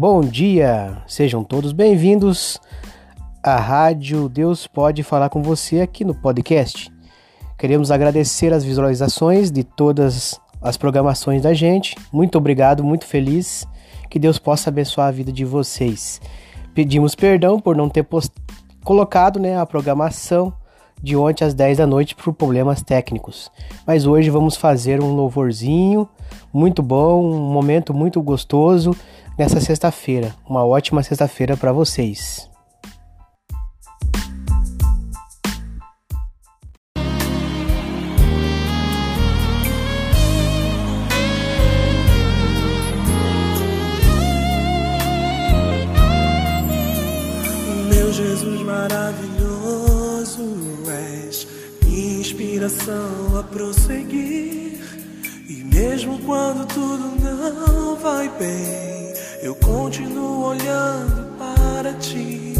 Bom dia, sejam todos bem-vindos à Rádio Deus Pode Falar com Você aqui no podcast. Queremos agradecer as visualizações de todas as programações da gente. Muito obrigado, muito feliz. Que Deus possa abençoar a vida de vocês. Pedimos perdão por não ter post... colocado né, a programação de ontem às 10 da noite por problemas técnicos. Mas hoje vamos fazer um louvorzinho muito bom, um momento muito gostoso nessa sexta-feira. Uma ótima sexta-feira para vocês. Meu Jesus maravilhoso és inspiração a prosseguir. E mesmo quando tudo não vai bem, eu continuo olhando para ti.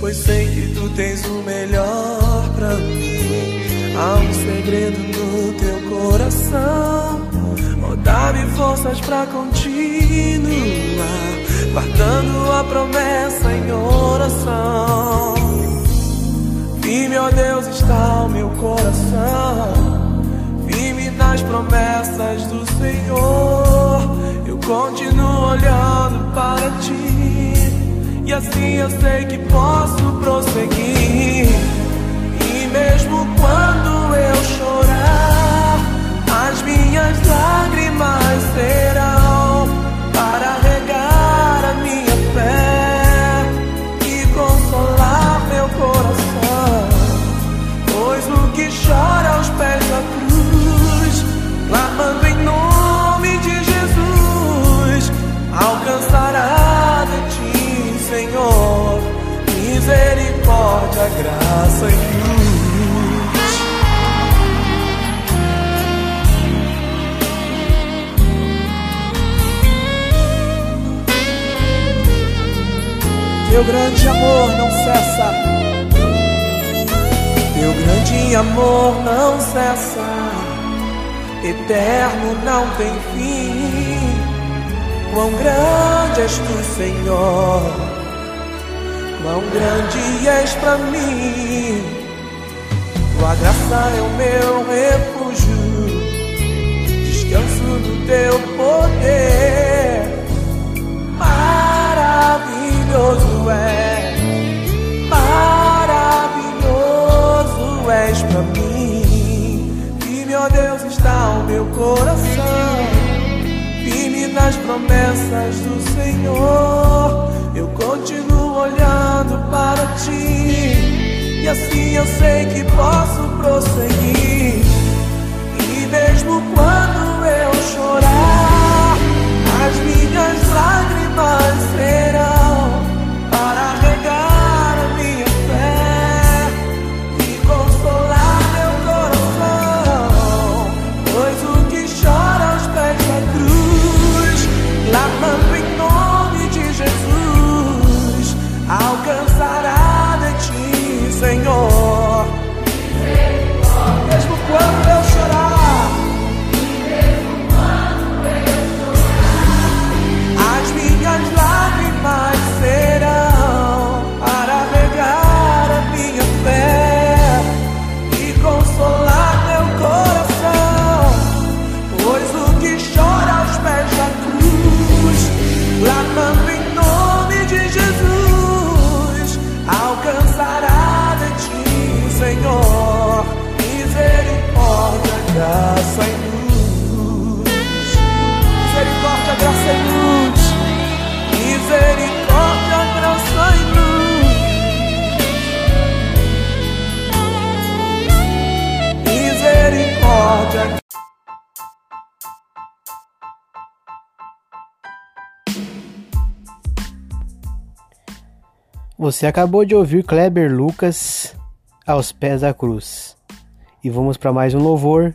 Pois sei que tu tens o melhor pra mim. Há um segredo no teu coração. Oh, dá-me forças pra continuar, guardando a promessa em oração. Firme, ó Deus, está o meu coração. Firme nas promessas do Senhor. Eu continuo olhando para ti. E assim eu sei que posso prosseguir. E mesmo quando eu chorar, as minhas lágrimas serão Teu grande amor não cessa. Teu grande amor não cessa. Eterno não tem fim. Quão grande és tu, Senhor. Quão grande és pra mim. Tua graça é o meu refúgio. Descanso no teu poder. Maravilhoso é, maravilhoso és pra mim. Firme, ó Deus, está o meu coração. Firme nas promessas do Senhor. Eu continuo olhando para ti. E assim eu sei que posso prosseguir. E mesmo quando eu chorar, as minhas lágrimas serão Você acabou de ouvir Kleber Lucas aos pés da cruz. E vamos para mais um louvor.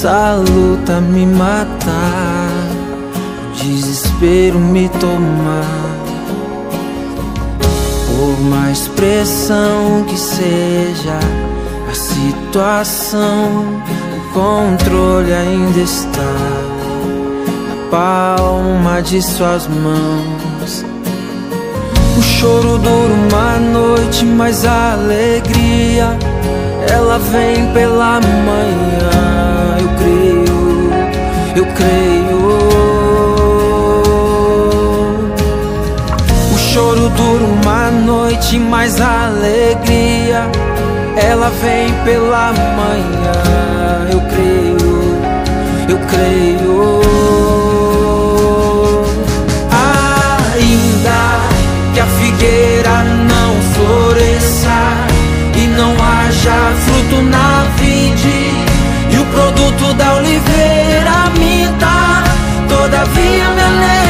essa luta me matar, o desespero me tomar. Por mais pressão que seja a situação, o controle ainda está na palma de suas mãos. O choro dura uma noite, mas a alegria ela vem pela manhã. Eu creio. O choro dura uma noite, mas a alegria ela vem pela manhã. Eu creio, eu creio. Ainda que a figueira não floresça e não haja fruto na vide e o produto da todavia me alegrarei,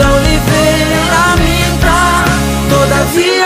Oliveira minta, todavia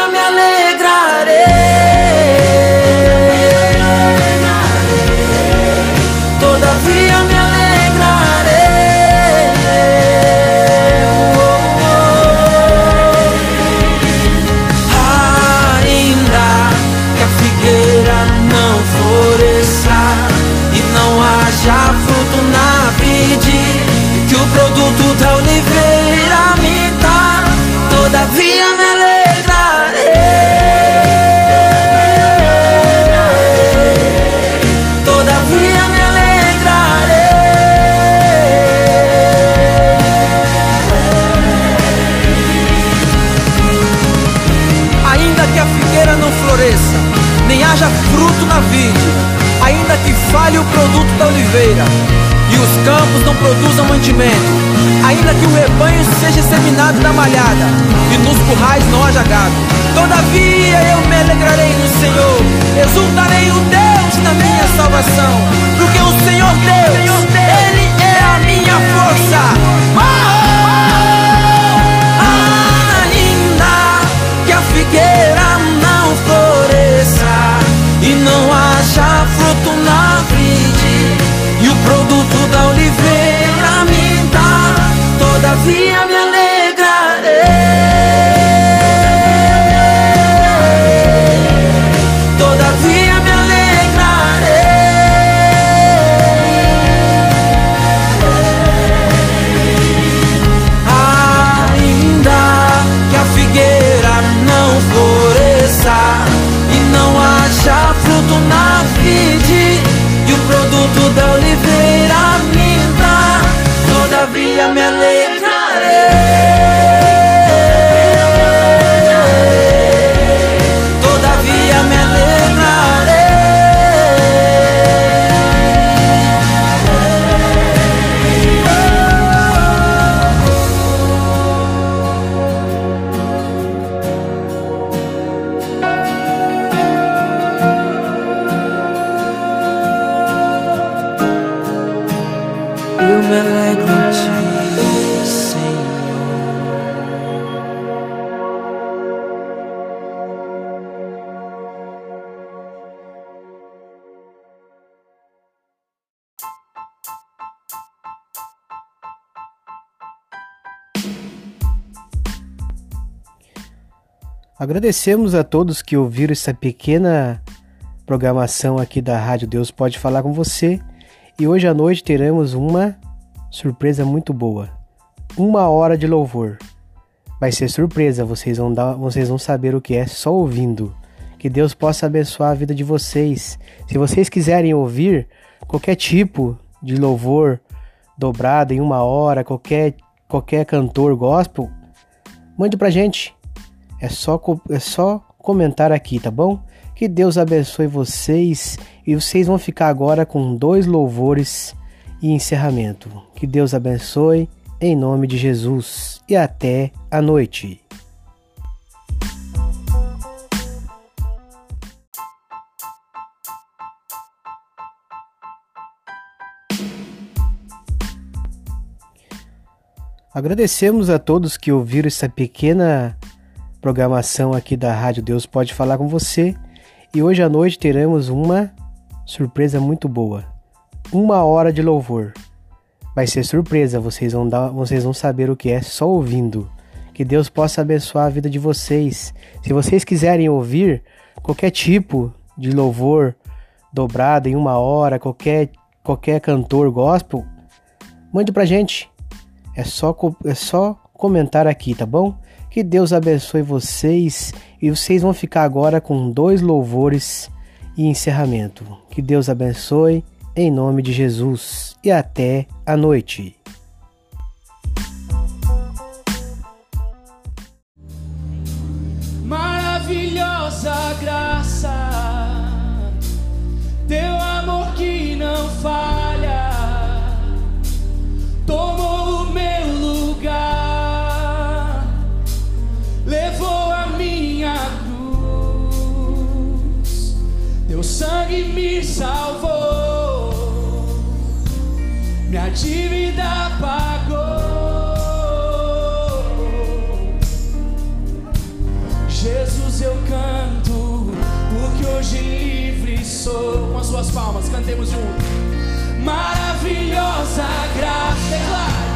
Agradecemos a todos que ouviram essa pequena programação aqui da Rádio Deus Pode Falar com você. E hoje à noite teremos uma surpresa muito boa. Uma hora de louvor. Vai ser surpresa, vocês vão, dar, vocês vão saber o que é só ouvindo. Que Deus possa abençoar a vida de vocês. Se vocês quiserem ouvir qualquer tipo de louvor dobrado em uma hora, qualquer, qualquer cantor gospel, mande pra gente. É só, é só comentar aqui, tá bom? Que Deus abençoe vocês e vocês vão ficar agora com dois louvores e encerramento. Que Deus abençoe em nome de Jesus e até a noite. Agradecemos a todos que ouviram essa pequena programação aqui da Rádio Deus Pode Falar com você e hoje à noite teremos uma surpresa muito boa. Uma hora de louvor. Vai ser surpresa, vocês vão, dar, vocês vão saber o que é só ouvindo. Que Deus possa abençoar a vida de vocês. Se vocês quiserem ouvir qualquer tipo de louvor dobrado em uma hora, qualquer, qualquer cantor gospel, mande pra gente. É só, é só comentar aqui, tá bom? Que Deus abençoe vocês e vocês vão ficar agora com dois louvores e encerramento. Que Deus abençoe em nome de Jesus e até a noite. Maravilhosa graça, teu amor que não falha, salvou, minha dívida pagou. Jesus, eu canto, porque hoje livre sou. Com as suas palmas, cantemos juntos. Maravilhosa graça, declare,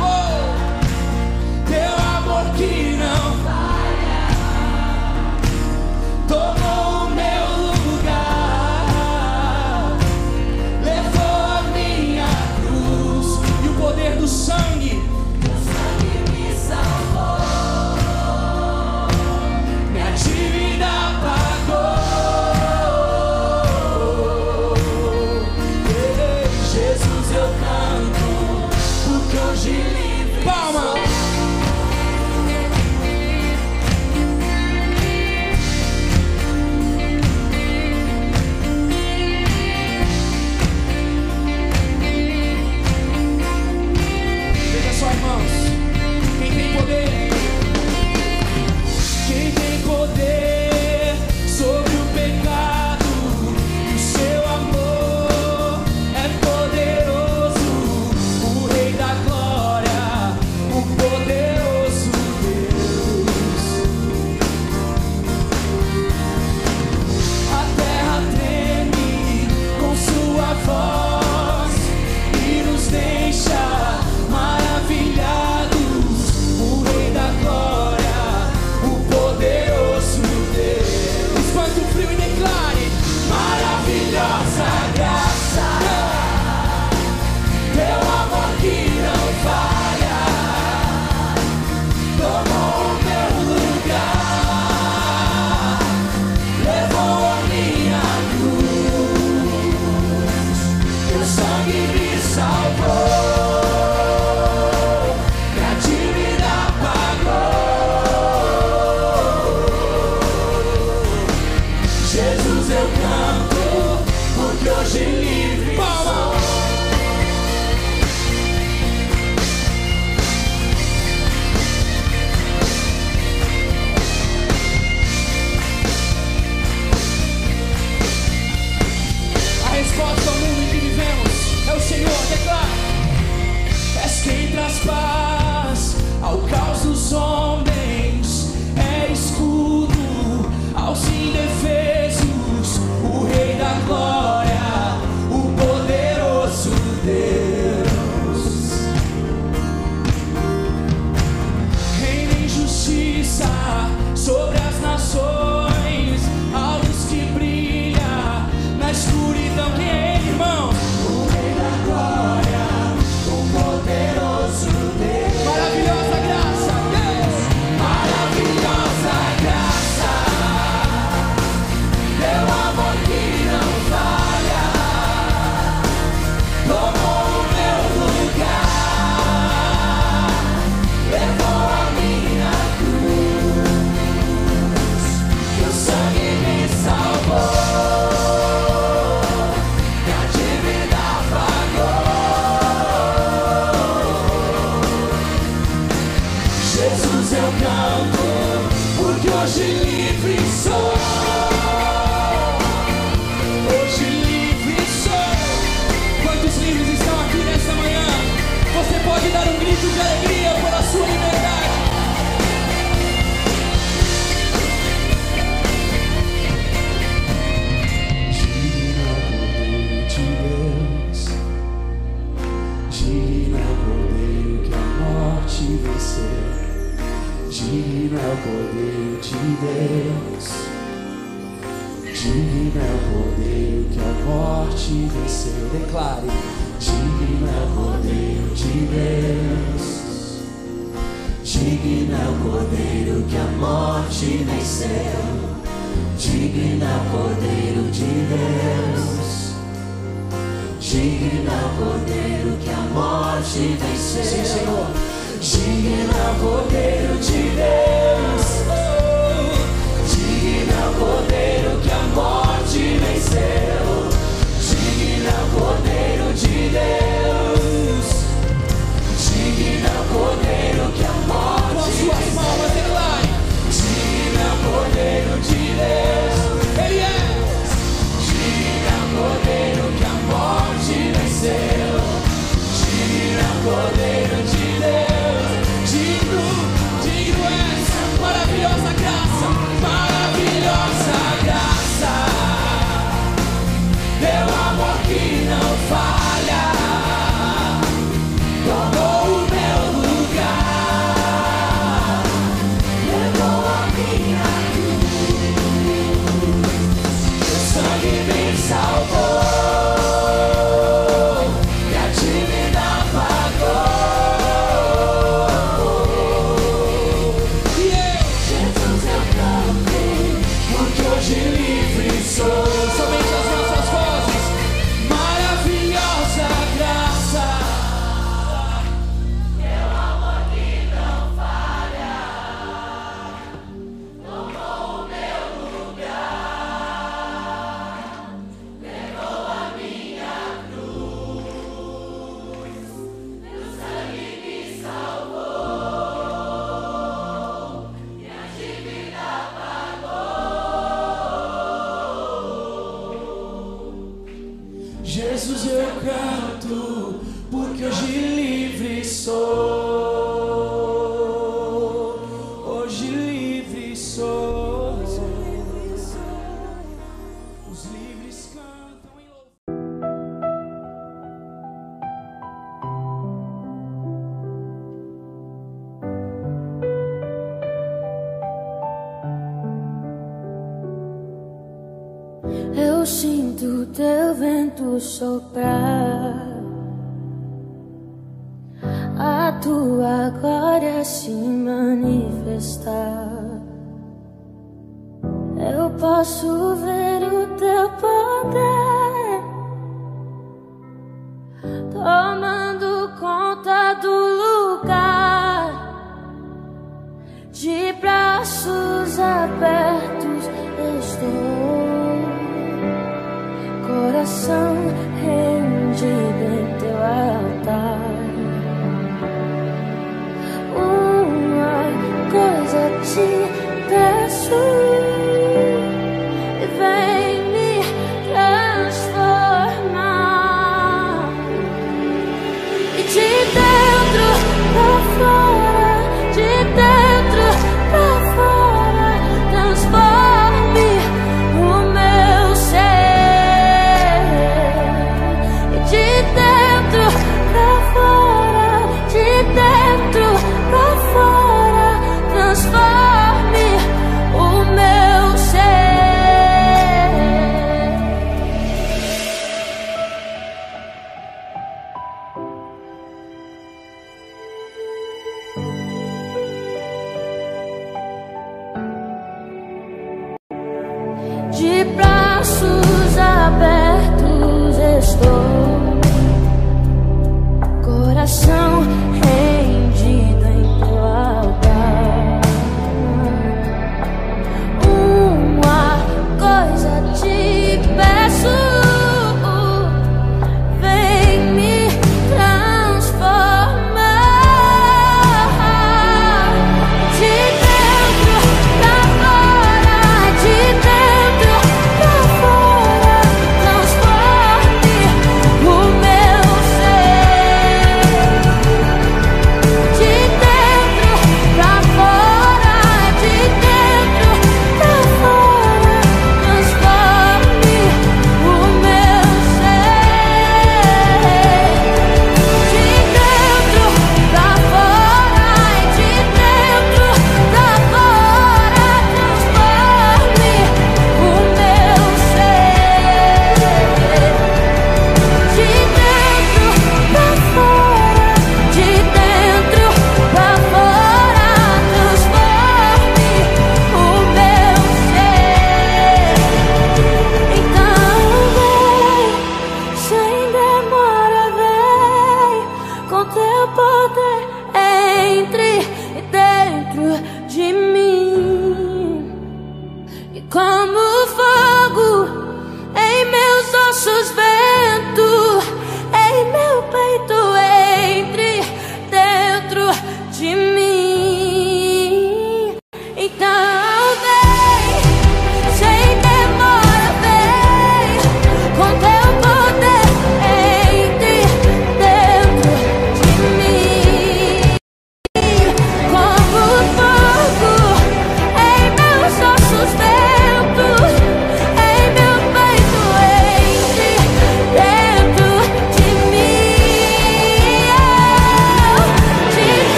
Digno é o Cordeiro de Deus, digno é o Cordeiro que a morte venceu. Declare: Digno é o Cordeiro de Deus. Digno é o Cordeiro que a morte venceu. Digno é o Cordeiro de Deus. Digno é o Cordeiro que a morte venceu. Sim, Senhor. Digno o Cordeiro de Deus. Digno é o Cordeiro que a morte venceu. Digno o Cordeiro de Deus. Digno o Cordeiro que a Com morte. Digno é o Cordeiro Eu sinto teu vento soprar, a tua glória se manifestar. Eu posso ver o teu poder tomando conta do lugar. De braços abertos coração rendido Come